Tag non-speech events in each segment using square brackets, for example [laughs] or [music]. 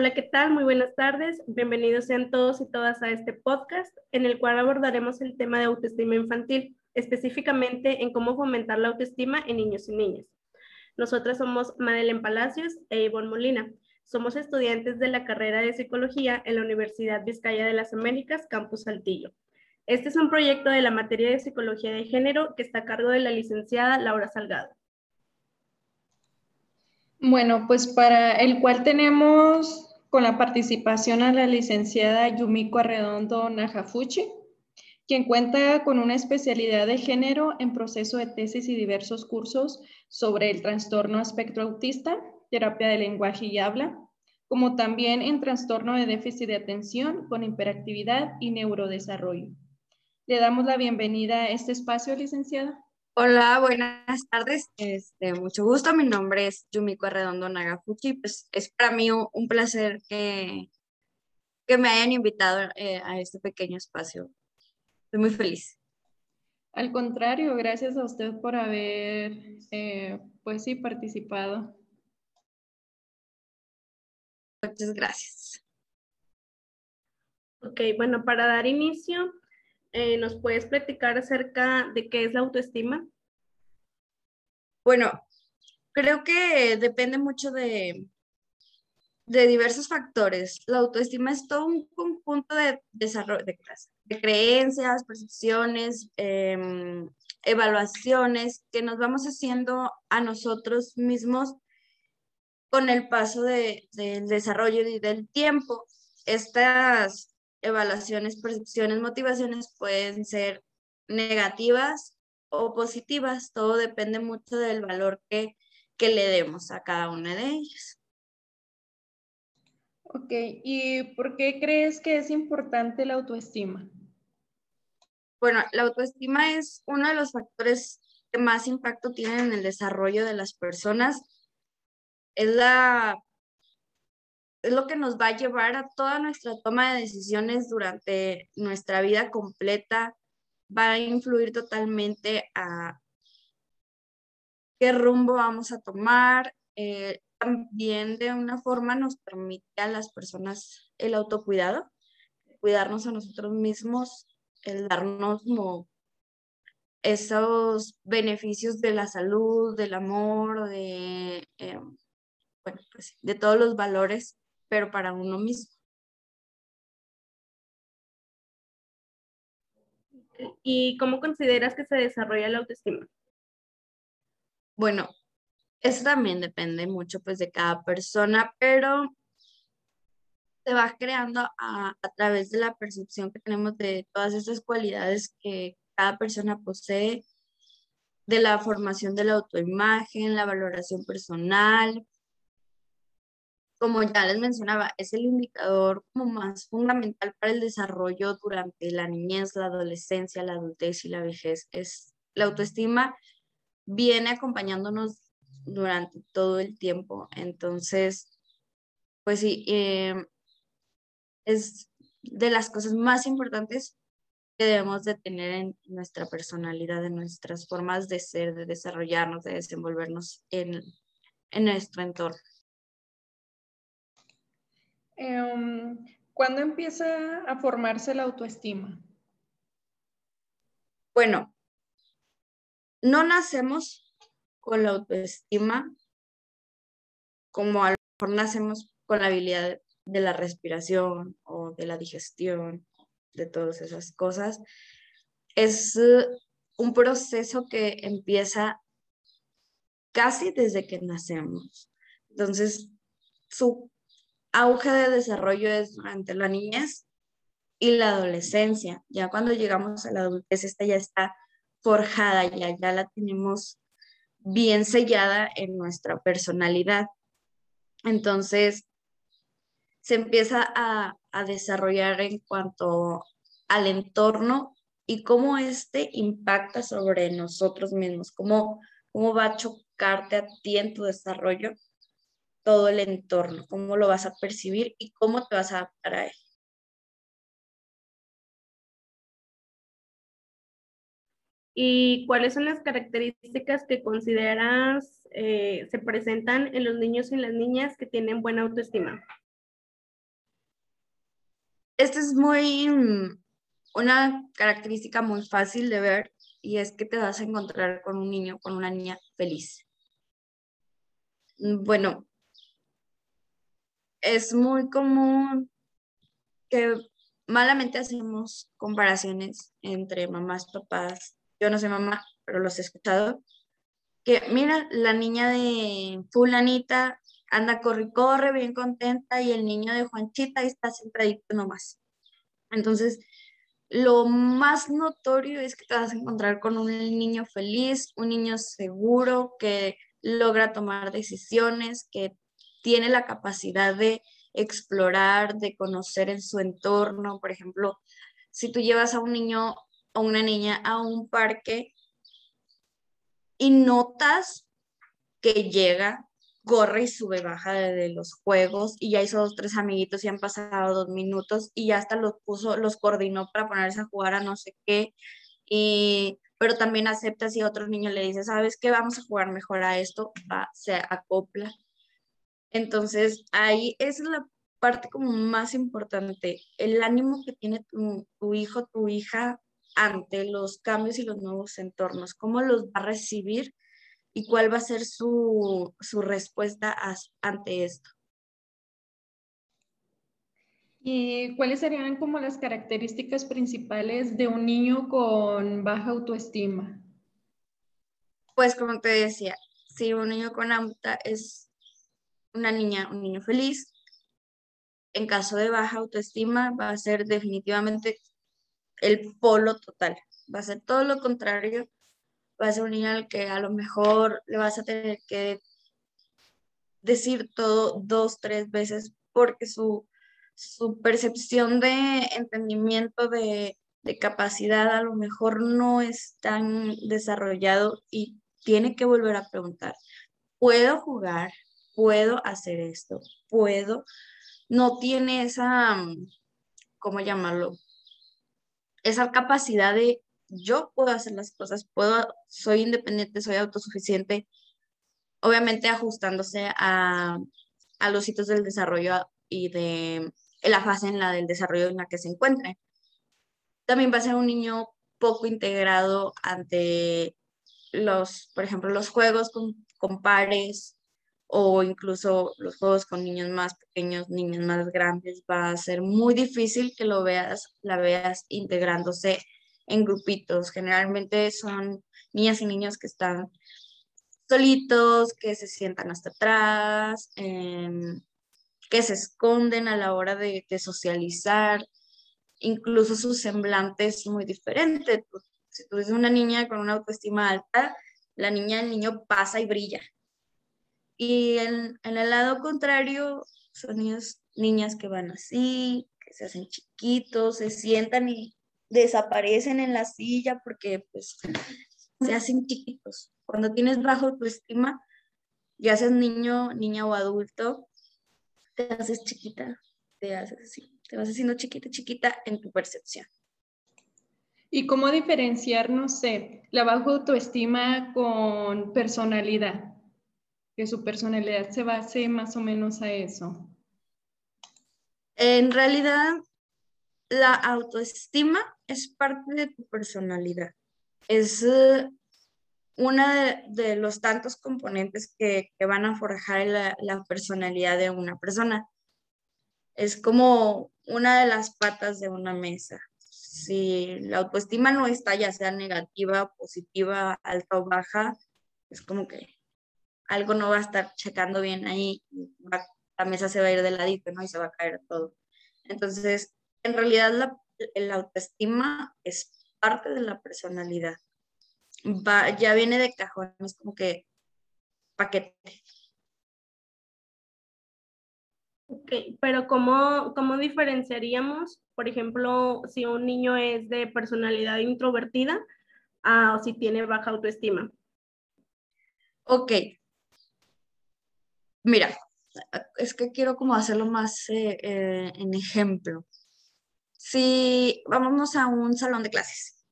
Hola, ¿qué tal? Muy buenas tardes. Bienvenidos sean todos y todas a este podcast en el cual abordaremos el tema de autoestima infantil, específicamente en cómo fomentar la autoestima en niños y niñas. Nosotras somos Madeleine Palacios e Ivonne Molina. Somos estudiantes de la carrera de Psicología en la Universidad Vizcaya de las Américas, Campus Saltillo. Este es un proyecto de la materia de Psicología de Género que está a cargo de la licenciada Laura Salgado. Bueno, pues para el cual tenemos con la participación a la licenciada Yumiko Arredondo Najafuchi, quien cuenta con una especialidad de género en proceso de tesis y diversos cursos sobre el trastorno espectro autista, terapia de lenguaje y habla, como también en trastorno de déficit de atención con hiperactividad y neurodesarrollo. Le damos la bienvenida a este espacio, licenciada. Hola, buenas tardes. Este, mucho gusto. Mi nombre es Yumiko Arredondo Nagafuchi. Pues es para mí un, placer que, que me hayan invitado eh, a este pequeño espacio. Estoy muy feliz. Al contrario, gracias a usted por haber, eh, pues sí, participado. Muchas gracias. Ok, bueno, para dar inicio, eh, ¿nos puedes platicar acerca de qué es la autoestima? Bueno, creo que depende mucho de, de diversos factores. La autoestima es todo un conjunto de desarrollo de, de creencias, percepciones, em, evaluaciones que nos vamos haciendo a nosotros mismos con el paso del desarrollo y del tiempo. Estas evaluaciones, percepciones, motivaciones pueden ser negativas o positivas. Todo depende mucho del valor que, que le demos a cada una de ellas. Ok, ¿y por qué crees que es importante la autoestima? Bueno, la autoestima es uno de los factores que más impacto tienen en el desarrollo de las personas. Es la es lo que nos va a llevar a toda nuestra toma de decisiones durante nuestra vida completa, va a influir totalmente a qué rumbo vamos a tomar. Eh, también de una forma nos permite a las personas el autocuidado, cuidarnos a nosotros mismos, el darnos esos beneficios de la salud, del amor, de, eh, bueno, pues, de todos los valores pero para uno mismo. ¿Y cómo consideras que se desarrolla la autoestima? Bueno, eso también depende mucho pues de cada persona, pero se va creando a, a, través de la percepción que tenemos de todas esas cualidades que cada persona posee, de la formación de la autoimagen, la valoración personal, como ya les mencionaba, es el indicador como más fundamental para el desarrollo durante la niñez, la adolescencia, la adultez y la vejez. Es la autoestima viene acompañándonos durante todo el tiempo. Entonces, pues sí, em, es de las cosas más importantes que debemos de tener en nuestra personalidad, en nuestras formas de ser, de desarrollarnos, de desenvolvernos en, en nuestro entorno. Em, ¿Cuándo empieza a formarse la autoestima? Bueno, no nacemos con la autoestima como a lo mejor nacemos con la habilidad de la respiración o de la digestión, de todas esas cosas. Es uh, un proceso que empieza casi desde que nacemos. Entonces, su auge de desarrollo es durante la niñez y la adolescencia. Ya cuando llegamos a la adultez, esta ya está forjada, ya, ya la tenemos bien sellada en nuestra personalidad. Entonces, se empieza a, a desarrollar en cuanto al entorno y cómo este impacta sobre nosotros mismos, cómo, cómo va a chocarte a ti en tu desarrollo todo el entorno, cómo lo vas a percibir y cómo te vas a adaptar a él. ¿Y cuáles son las características que consideras eh, se presentan en los niños y las niñas que tienen buena autoestima? esta es muy, mm, una característica muy fácil de ver y es que te vas a encontrar con un niño, con una niña feliz. Mm, bueno, es muy común que malamente hacemos comparaciones entre mamás, papás. Yo no soy mamá, pero los he escuchado. Que mira, la niña de fulanita anda corre, corre, bien contenta, y el niño de Juanchita está sentadito nomás. Entonces, lo más notorio es que te vas a encontrar con un niño feliz, un niño seguro, que logra tomar decisiones, que tiene la capacidad de explorar, de conocer en su entorno. Por ejemplo, si tú llevas a un niño o una niña a un parque y notas que llega, corre y sube, baja de, los juegos y ya hizo dos, tres amiguitos y han pasado dos minutos y ya hasta los puso, los coordinó para ponerse a jugar a no sé qué. Y, pero también acepta si otro niño le dice, ¿sabes qué? Vamos a jugar mejor a esto, va, se acopla. Entonces, ahí es la parte como más importante, el ánimo que tiene tu, tu hijo, tu hija ante los cambios y los nuevos entornos, cómo los va a recibir y cuál va a ser su, respuesta ante esto. ¿Y cuáles serían como las características principales de un niño con baja autoestima? Pues como te decía, si un niño con auta es una niña, un niño feliz, en caso de baja autoestima va a ser definitivamente el polo total, va a ser todo lo contrario. Va a ser un niño al que a lo mejor le vas a tener que decir todo dos, tres veces porque su, percepción de entendimiento de, de capacidad a lo mejor no es tan desarrollado y tiene que volver a preguntar, ¿puedo jugar? ¿Puedo hacer esto? ¿Puedo? No tiene esa, ¿cómo llamarlo? Esa capacidad de yo puedo hacer las cosas, puedo, soy independiente, soy autosuficiente, obviamente ajustándose a, los sitios del desarrollo y de la fase en la del desarrollo en la que se encuentre. También va a ser un niño poco integrado ante los, por ejemplo, los juegos con, con pares o incluso los juegos con niños más pequeños, niños más grandes, va a ser muy difícil que lo veas, la veas integrándose en grupitos. Generalmente son niñas y niños que están solitos, que se sientan hasta atrás, em, que se esconden a la hora de, socializar. Incluso su semblante es muy diferente. Si tú eres una niña con una autoestima alta, la niña, el niño pasa y brilla. Y en, en el lado contrario, son niños, niñas que van así, que se hacen chiquitos, se sientan y desaparecen en la silla porque pues se hacen chiquitos. Cuando tienes bajo autoestima, ya seas niño, niña o adulto, te haces chiquita, te haces así, te vas haciendo chiquita, chiquita en tu percepción. ¿Y cómo diferenciar, no sé, la baja autoestima con personalidad? Que su personalidad se base más o menos a eso. En realidad, la autoestima es parte de tu personalidad. Es uh, uno de, los tantos componentes que, van a forjar la, personalidad de una persona. Es como una de las patas de una mesa. Si la autoestima no está, ya sea negativa, positiva, alta o baja, es como que algo no va a estar checando bien ahí, la mesa se va a ir de ladito, ¿no? Y se va a caer todo. Entonces, en realidad la, autoestima es parte de la personalidad. Va, ya viene de cajón, es como que paquete. Ok, pero ¿cómo, ¿cómo diferenciaríamos, por ejemplo, si un niño es de personalidad introvertida o si tiene baja autoestima? Ok. Mira, es que quiero como hacerlo más eh, eh, en ejemplo si vámonos a un salón de clases,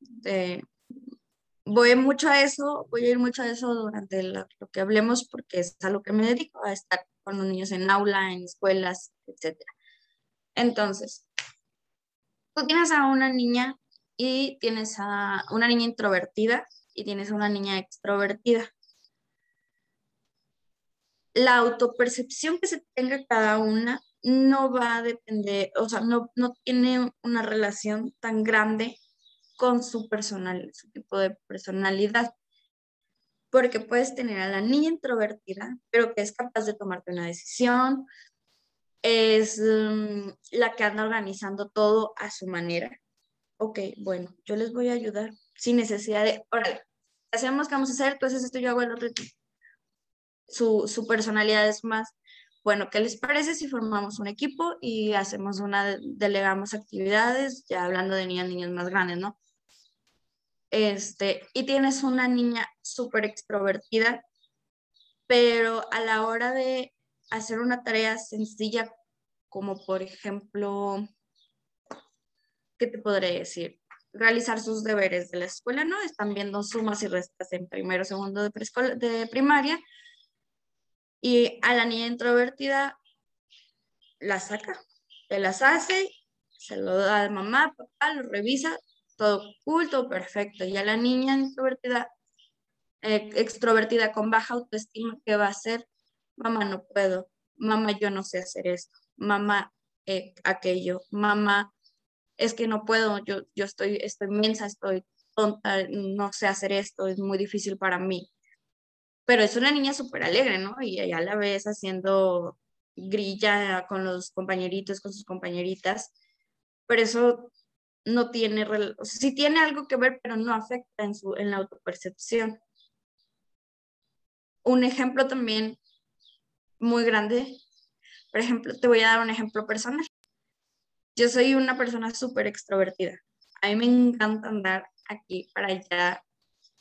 voy mucho a eso, voy a ir mucho a eso durante lo, que hablemos porque es a lo que me dedico, a estar con los niños en aula, en escuelas, etc. Entonces, tú tienes a una niña y tienes a una niña introvertida y tienes a una niña extrovertida. La autopercepción que se tenga cada una no va a depender, o sea, no, no tiene una relación tan grande con su personal, su tipo de personalidad. Porque puedes tener a la niña introvertida, pero que es capaz de tomarte una decisión, es mm, la que anda organizando todo a su manera. Ok, bueno, yo les voy a ayudar sin necesidad de, órale, hacemos que vamos a hacer, tú esto, yo hago el otro. Su, personalidad es más, bueno, ¿qué les parece si formamos un equipo y hacemos una, delegamos actividades, ya hablando de niñas, niños más grandes, ¿no? Este, y tienes una niña súper extrovertida, pero a la hora de hacer una tarea sencilla, como por ejemplo, ¿qué te podré decir? Realizar sus deberes de la escuela, ¿no? Están viendo sumas y restas en primero, segundo de, de primaria y a la niña introvertida la saca, te las hace, se lo da a mamá, papá, lo revisa, todo cool, todo perfecto. Y a la niña introvertida, eh, extrovertida con baja autoestima, ¿qué va a hacer? Mamá, no puedo. Mamá, yo no sé hacer esto. Mamá, eh, aquello. Mamá, es que no puedo, yo, yo estoy, estoy inmensa, estoy tonta, no sé hacer esto, es muy difícil para mí pero es una niña súper alegre, ¿no? Y allá la ves haciendo grilla con los compañeritos, con sus compañeritas, pero eso no tiene, o sea, sí tiene algo que ver, pero no afecta en, su, en la autopercepción. Un ejemplo también muy grande, por ejemplo, te voy a dar un ejemplo personal. Yo soy una persona súper extrovertida. A mí me encanta andar aquí para allá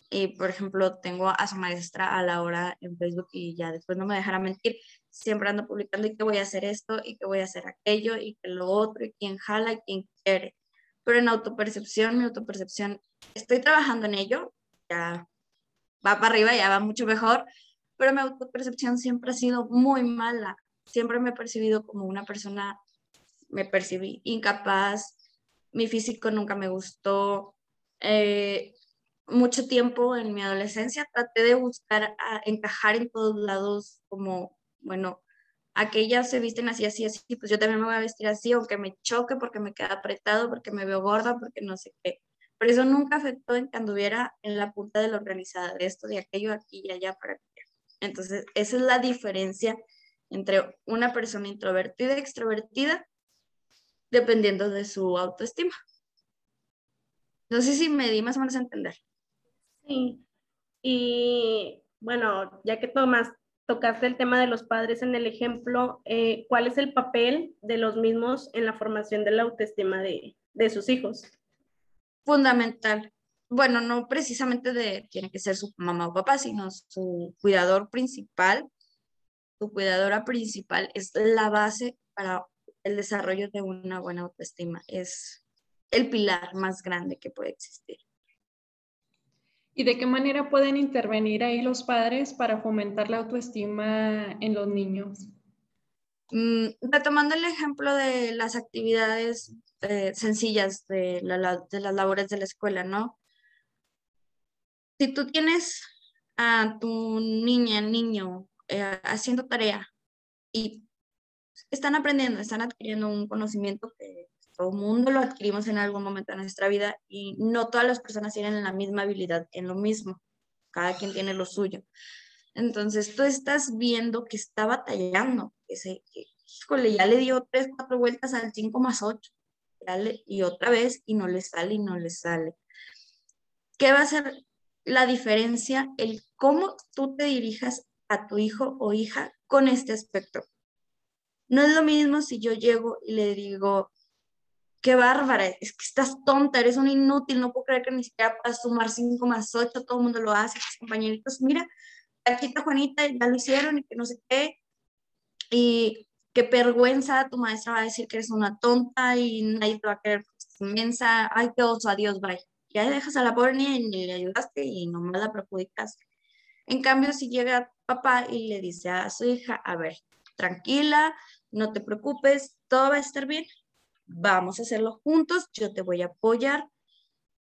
y, por ejemplo, tengo a su maestra a la hora en Facebook y ya después no me dejará mentir, siempre ando publicando y que voy a hacer esto y que voy a hacer aquello y que lo otro y quién jala y quién quiere. Pero en autopercepción, mi autopercepción, estoy trabajando en ello, ya va para arriba, ya va mucho mejor, pero mi autopercepción siempre ha sido muy mala. Siempre me he percibido como una persona, me percibí incapaz, mi físico nunca me gustó, eh, mucho tiempo en mi adolescencia traté de buscar encajar en todos lados como, bueno, aquellas se visten así, así, así, pues yo también me voy a vestir así, aunque me choque porque me queda apretado, porque me veo gorda, porque no sé qué. Pero eso nunca afectó en que anduviera en la punta de la organizada, de esto, de aquello, aquí y allá para que. Entonces, esa es la diferencia entre una persona introvertida y extrovertida, dependiendo de su autoestima. No sé si me di más o menos a entender. Y bueno, ya que Tomás tocaste el tema de los padres en el ejemplo, eh, ¿cuál es el papel de los mismos en la formación de la autoestima de, de sus hijos? Fundamental. Bueno, no precisamente de tiene que ser su mamá o papá, sino su cuidador principal, su cuidadora principal es la base para el desarrollo de una buena autoestima. Es el pilar más grande que puede existir. ¿Y de qué manera pueden intervenir ahí los padres para fomentar la autoestima en los niños? Mm, retomando el ejemplo de las actividades eh, sencillas de, las labores de la escuela, ¿no? Si tú tienes a tu niña, niño, eh, haciendo tarea y están aprendiendo, están adquiriendo un conocimiento que todo mundo lo adquirimos en algún momento de nuestra vida y no todas las personas tienen la misma habilidad en lo mismo. Cada quien tiene lo suyo. Entonces tú estás viendo que está batallando, que se, que, híjole, ya le dio tres, cuatro vueltas al 5 más 8, y otra vez, y no le sale, y no le sale. ¿Qué va a ser la diferencia? El cómo tú te dirijas a tu hijo o hija con este aspecto. No es lo mismo si yo llego y le digo, qué bárbara, es que estás tonta, eres un inútil, no puedo creer que ni siquiera puedas sumar 5 más 8, todo el mundo lo hace, tus compañeritos, mira, Paquita Juanita ya lo hicieron y que no sé qué, y qué vergüenza, tu maestra va a decir que eres una tonta y nadie te va a querer inmensa, ay, qué oso, adiós, bye. Ya dejas a la pobre niña y le ayudaste y nomás la perjudicaste. En cambio, si llega papá y le dice a su hija, a ver, tranquila, no te preocupes, todo va a estar bien, vamos a hacerlo juntos, yo te voy a apoyar,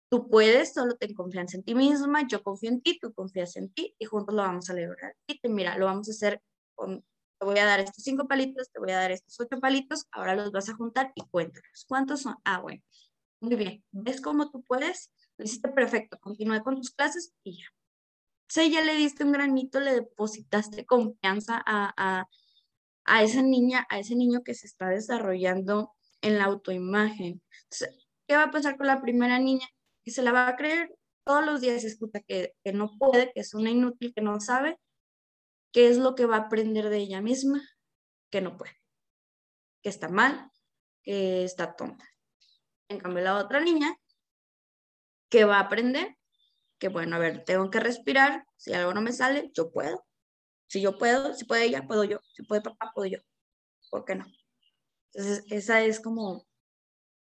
tú puedes, solo ten confianza en ti misma, yo confío en ti, tú confías en ti y juntos lo vamos a lograr. Y te, mira, lo vamos a hacer con, te voy a dar estos cinco palitos, te voy a dar estos ocho palitos, ahora los vas a juntar y cuéntanos. ¿Cuántos son? Ah, bueno. Muy bien. ¿Ves cómo tú puedes? Lo hiciste perfecto. Continúe con tus clases y ya. O ya le diste un granito, le depositaste confianza a, a, a esa niña, a ese niño que se está desarrollando en la autoimagen. ¿qué va a pasar con la primera niña? Que se la va a creer todos los días, escucha que, que no puede, que es una inútil, que no sabe, ¿qué es lo que va a aprender de ella misma? Que no puede, que está mal, que está tonta. En cambio, la otra niña, que va a aprender? Que bueno, a ver, tengo que respirar, si algo no me sale, yo puedo, si yo puedo, si puede ella, puedo yo. Si puede papá, puedo yo. ¿Por qué no? Entonces, esa es como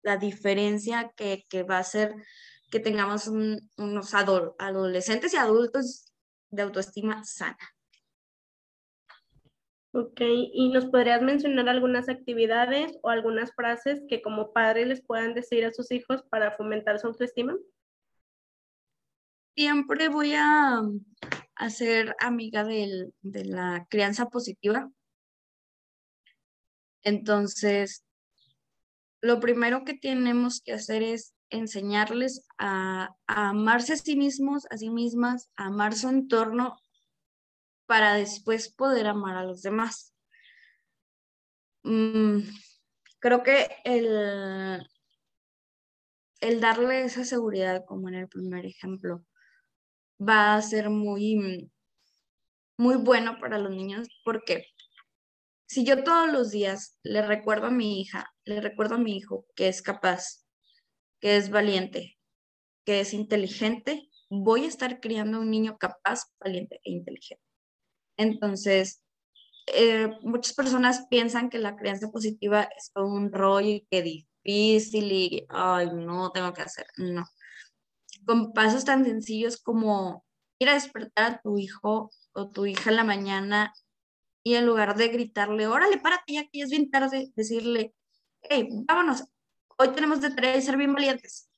la diferencia que, va a hacer que tengamos unos adolescentes y adultos de autoestima sana. Ok, ¿y nos podrías mencionar algunas actividades o algunas frases que como padres les puedan decir a sus hijos para fomentar su autoestima? Siempre voy a, a ser amiga de la crianza positiva. Entonces, lo primero que tenemos que hacer es enseñarles a, amarse a sí mismos, a sí mismas, a amar su entorno para después poder amar a los demás. Mm, creo que el, el darle esa seguridad, como en el primer ejemplo, va a ser muy, muy bueno para los niños porque si yo todos los días le recuerdo a mi hija, le recuerdo a mi hijo que es capaz, que es valiente, que es inteligente, voy a estar criando un niño capaz, valiente e inteligente. Entonces, eh, muchas personas piensan que la crianza positiva es un rollo y que difícil y, ay, no, tengo que hacer. No con pasos tan sencillos como ir a despertar a tu hijo o tu hija en la mañana y en lugar de gritarle, órale, párate ya que ya es bien tarde, decirle, hey, vámonos, hoy tenemos de tres ser bien valientes.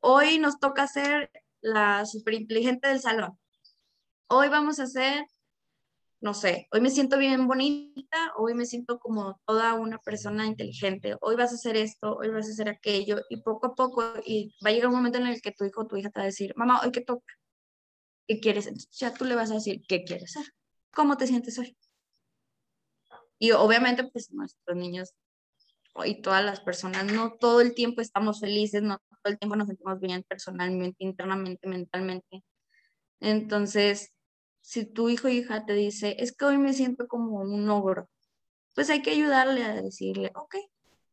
Hoy nos toca ser la superinteligente del salón. Hoy vamos a ser no sé, hoy me siento bien bonita, hoy me siento como toda una persona inteligente, hoy vas a hacer esto, hoy vas a hacer aquello, y poco a poco, y va a llegar un momento en el que tu hijo o tu hija te va a decir, mamá, hoy qué toca, ¿qué quieres? Entonces ya tú le vas a decir, ¿qué quieres hacer? ¿Cómo te sientes hoy? Y obviamente, pues nuestros niños y todas las personas, no todo el tiempo estamos felices, no todo el tiempo nos sentimos bien personalmente, internamente, mentalmente. Entonces, si tu hijo o hija te dice, es que hoy me siento como un ogro, pues hay que ayudarle a decirle, ok,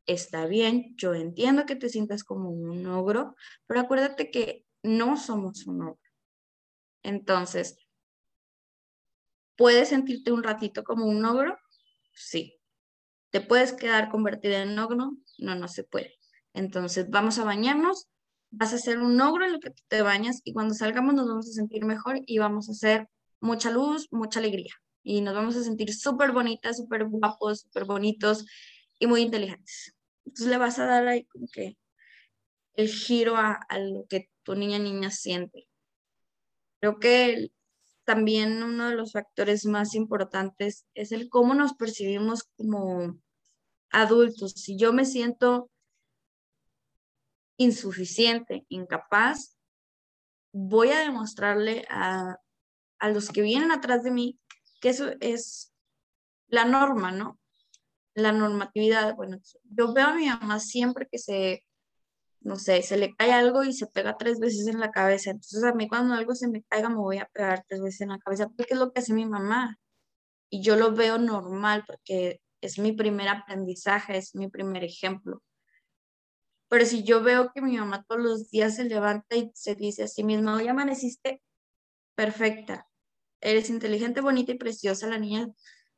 está bien, yo entiendo que te sientas como un ogro, pero acuérdate que no somos un ogro. Entonces, ¿puedes sentirte un ratito como un ogro? Sí. ¿Te puedes quedar convertida en ogro? No, no se puede. Entonces, vamos a bañarnos, vas a ser un ogro en lo que te bañas y cuando salgamos nos vamos a sentir mejor y vamos a ser mucha luz, mucha alegría. Y nos vamos a sentir súper bonitas, súper guapos, súper bonitos y muy inteligentes. Entonces le vas a dar ahí como que el giro a, lo que tu niña niña siente. Creo que también uno de los factores más importantes es el cómo nos percibimos como adultos. Si yo me siento insuficiente, incapaz, voy a demostrarle a, a los que vienen atrás de mí, que eso es la norma, ¿no? La normatividad. Bueno, yo veo a mi mamá siempre que se, no sé, se le cae algo y se pega tres veces en la cabeza. Entonces a mí cuando algo se me caiga me voy a pegar tres veces en la cabeza, porque es lo que hace mi mamá. Y yo lo veo normal porque es mi primer aprendizaje, es mi primer ejemplo. Pero si yo veo que mi mamá todos los días se levanta y se dice a sí misma, hoy amaneciste perfecta, eres inteligente, bonita y preciosa, la niña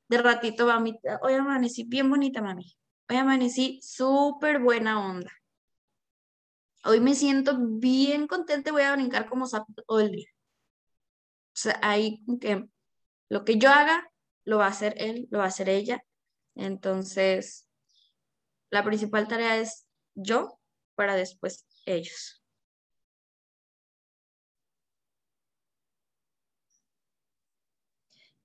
de ratito va a mi, hoy amanecí bien bonita, mami, hoy amanecí súper buena onda. Hoy me siento bien contenta, voy a brincar como sapo todo el día. O sea, ahí que lo que yo haga, lo va a hacer él, lo va a hacer ella. Entonces, La principal tarea es yo para después ellos.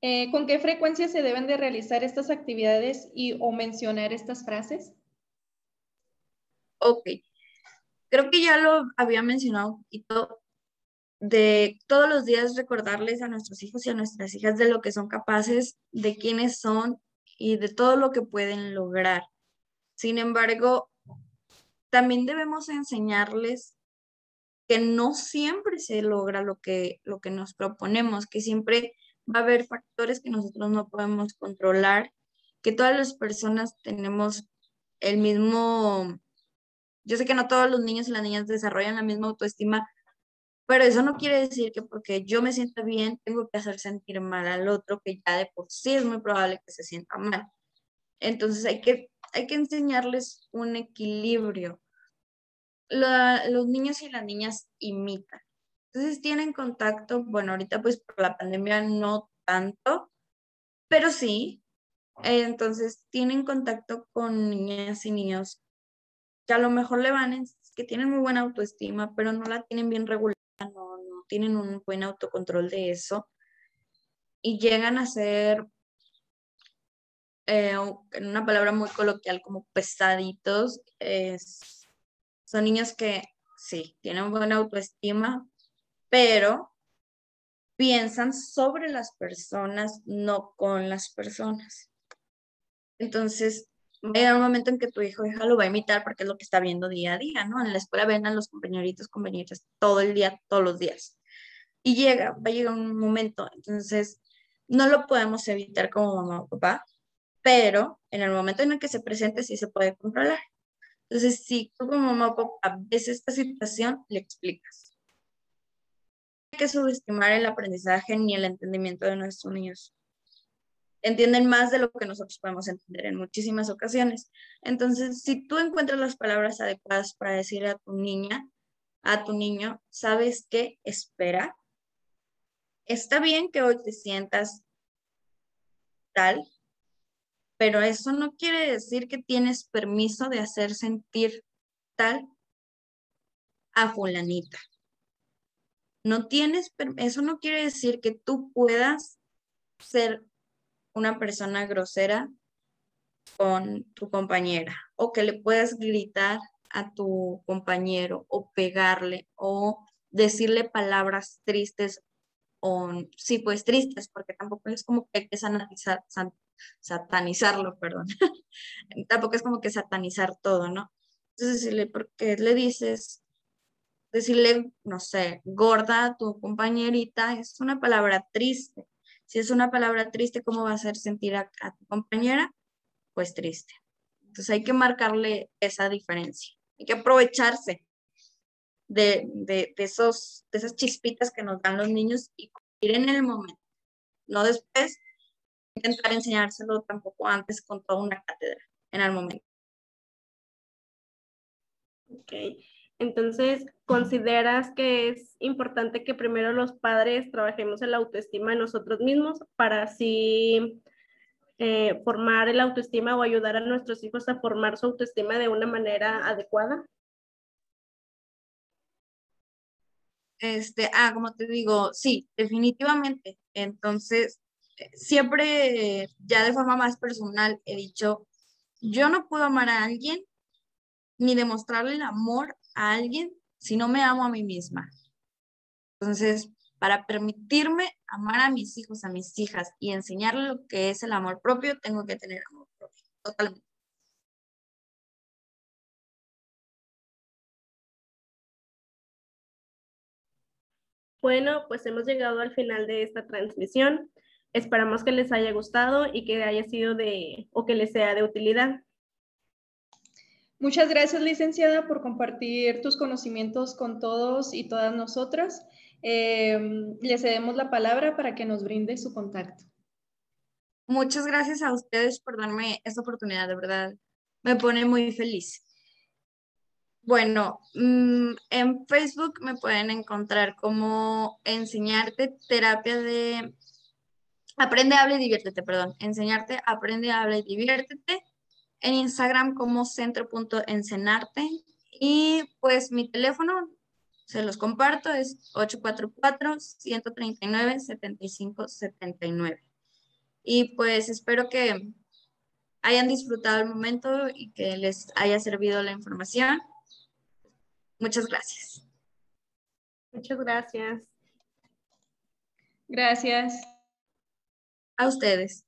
Eh, ¿Con qué frecuencia se deben de realizar estas actividades y o mencionar estas frases? Ok, creo que ya lo había mencionado un poquito de todos los días recordarles a nuestros hijos y a nuestras hijas de lo que son capaces, de quiénes son y de todo lo que pueden lograr. Sin embargo, también debemos enseñarles que no siempre se logra lo que, lo que nos proponemos, que siempre va a haber factores que nosotros no podemos controlar, que todas las personas tenemos el mismo, yo sé que no todos los niños y las niñas desarrollan la misma autoestima, pero eso no quiere decir que porque yo me sienta bien, tengo que hacer sentir mal al otro, que ya de por sí es muy probable que se sienta mal. Entonces hay que, hay que enseñarles un equilibrio. los niños y las niñas imitan. Entonces tienen contacto, bueno, ahorita pues por la pandemia no tanto, pero sí. entonces tienen contacto con niñas y niños que a lo mejor le van, que tienen muy buena autoestima, pero no la tienen bien regulada no, tienen un buen autocontrol de eso y llegan a ser, eh, en una palabra muy coloquial, como pesaditos. son niños que sí, tienen buena autoestima, pero piensan sobre las personas, no con las personas. Entonces, va a llegar un momento en que tu hijo hija lo va a imitar porque es lo que está viendo día a día, ¿no? En la escuela ven a los compañeritos, compañeritas todo el día, todos los días. Y llega, va a llegar un momento, entonces no lo podemos evitar como mamá o papá, pero en el momento en el que se presente sí se puede controlar. Entonces, si tú como mamá o papá ves esta situación, le explicas. No hay que subestimar el aprendizaje ni el entendimiento de nuestros niños entienden más de lo que nosotros podemos entender en muchísimas ocasiones. Entonces, si tú encuentras las palabras adecuadas para decirle a tu niña, a tu niño, ¿sabes qué? Espera. Está bien que hoy te sientas tal, pero eso no quiere decir que tienes permiso de hacer sentir tal a fulanita. No tienes, eso no quiere decir que tú puedas ser una persona grosera con tu compañera o que le puedas gritar a tu compañero o pegarle o decirle palabras tristes o sí, pues tristes, porque tampoco es como que hay que satanizarlo, perdón. [laughs] tampoco es como que satanizar todo, ¿no? Entonces decirle, porque le dices, decirle, no sé, gorda a tu compañerita es una palabra triste si es una palabra triste, ¿cómo va a hacer sentir a, tu compañera? Pues triste. Entonces hay que marcarle esa diferencia. Hay que aprovecharse de, esos, de esas chispitas que nos dan los niños y ir en el momento. No después intentar enseñárselo tampoco antes con toda una cátedra, en el momento. Ok. Entonces, ¿consideras que es importante que primero los padres trabajemos en la autoestima de nosotros mismos para así eh, formar el autoestima o ayudar a nuestros hijos a formar su autoestima de una manera adecuada? Este, ah, como te digo, sí, definitivamente. Entonces, siempre ya de forma más personal he dicho, yo no puedo amar a alguien ni demostrarle el amor a alguien si no me amo a mí misma. Entonces, para permitirme amar a mis hijos, a mis hijas y enseñarle lo que es el amor propio, tengo que tener amor propio, totalmente. Bueno, pues hemos llegado al final de esta transmisión. Esperamos que les haya gustado y que haya sido de o que les sea de utilidad. Muchas gracias, licenciada, por compartir tus conocimientos con todos y todas nosotras. Eh, le cedemos la palabra para que nos brinde su contacto. Muchas gracias a ustedes por darme esta oportunidad, de verdad. Me pone muy feliz. Bueno, mm, en Facebook me pueden encontrar como enseñarte terapia de... Aprende, habla y diviértete, perdón. Enseñarte, aprende, habla y diviértete en Instagram como centro.encenarte y pues mi teléfono, se los comparto, es 844-139-7579. Y pues espero que hayan disfrutado el momento y que les haya servido la información. Muchas gracias. Muchas gracias. Gracias. A ustedes.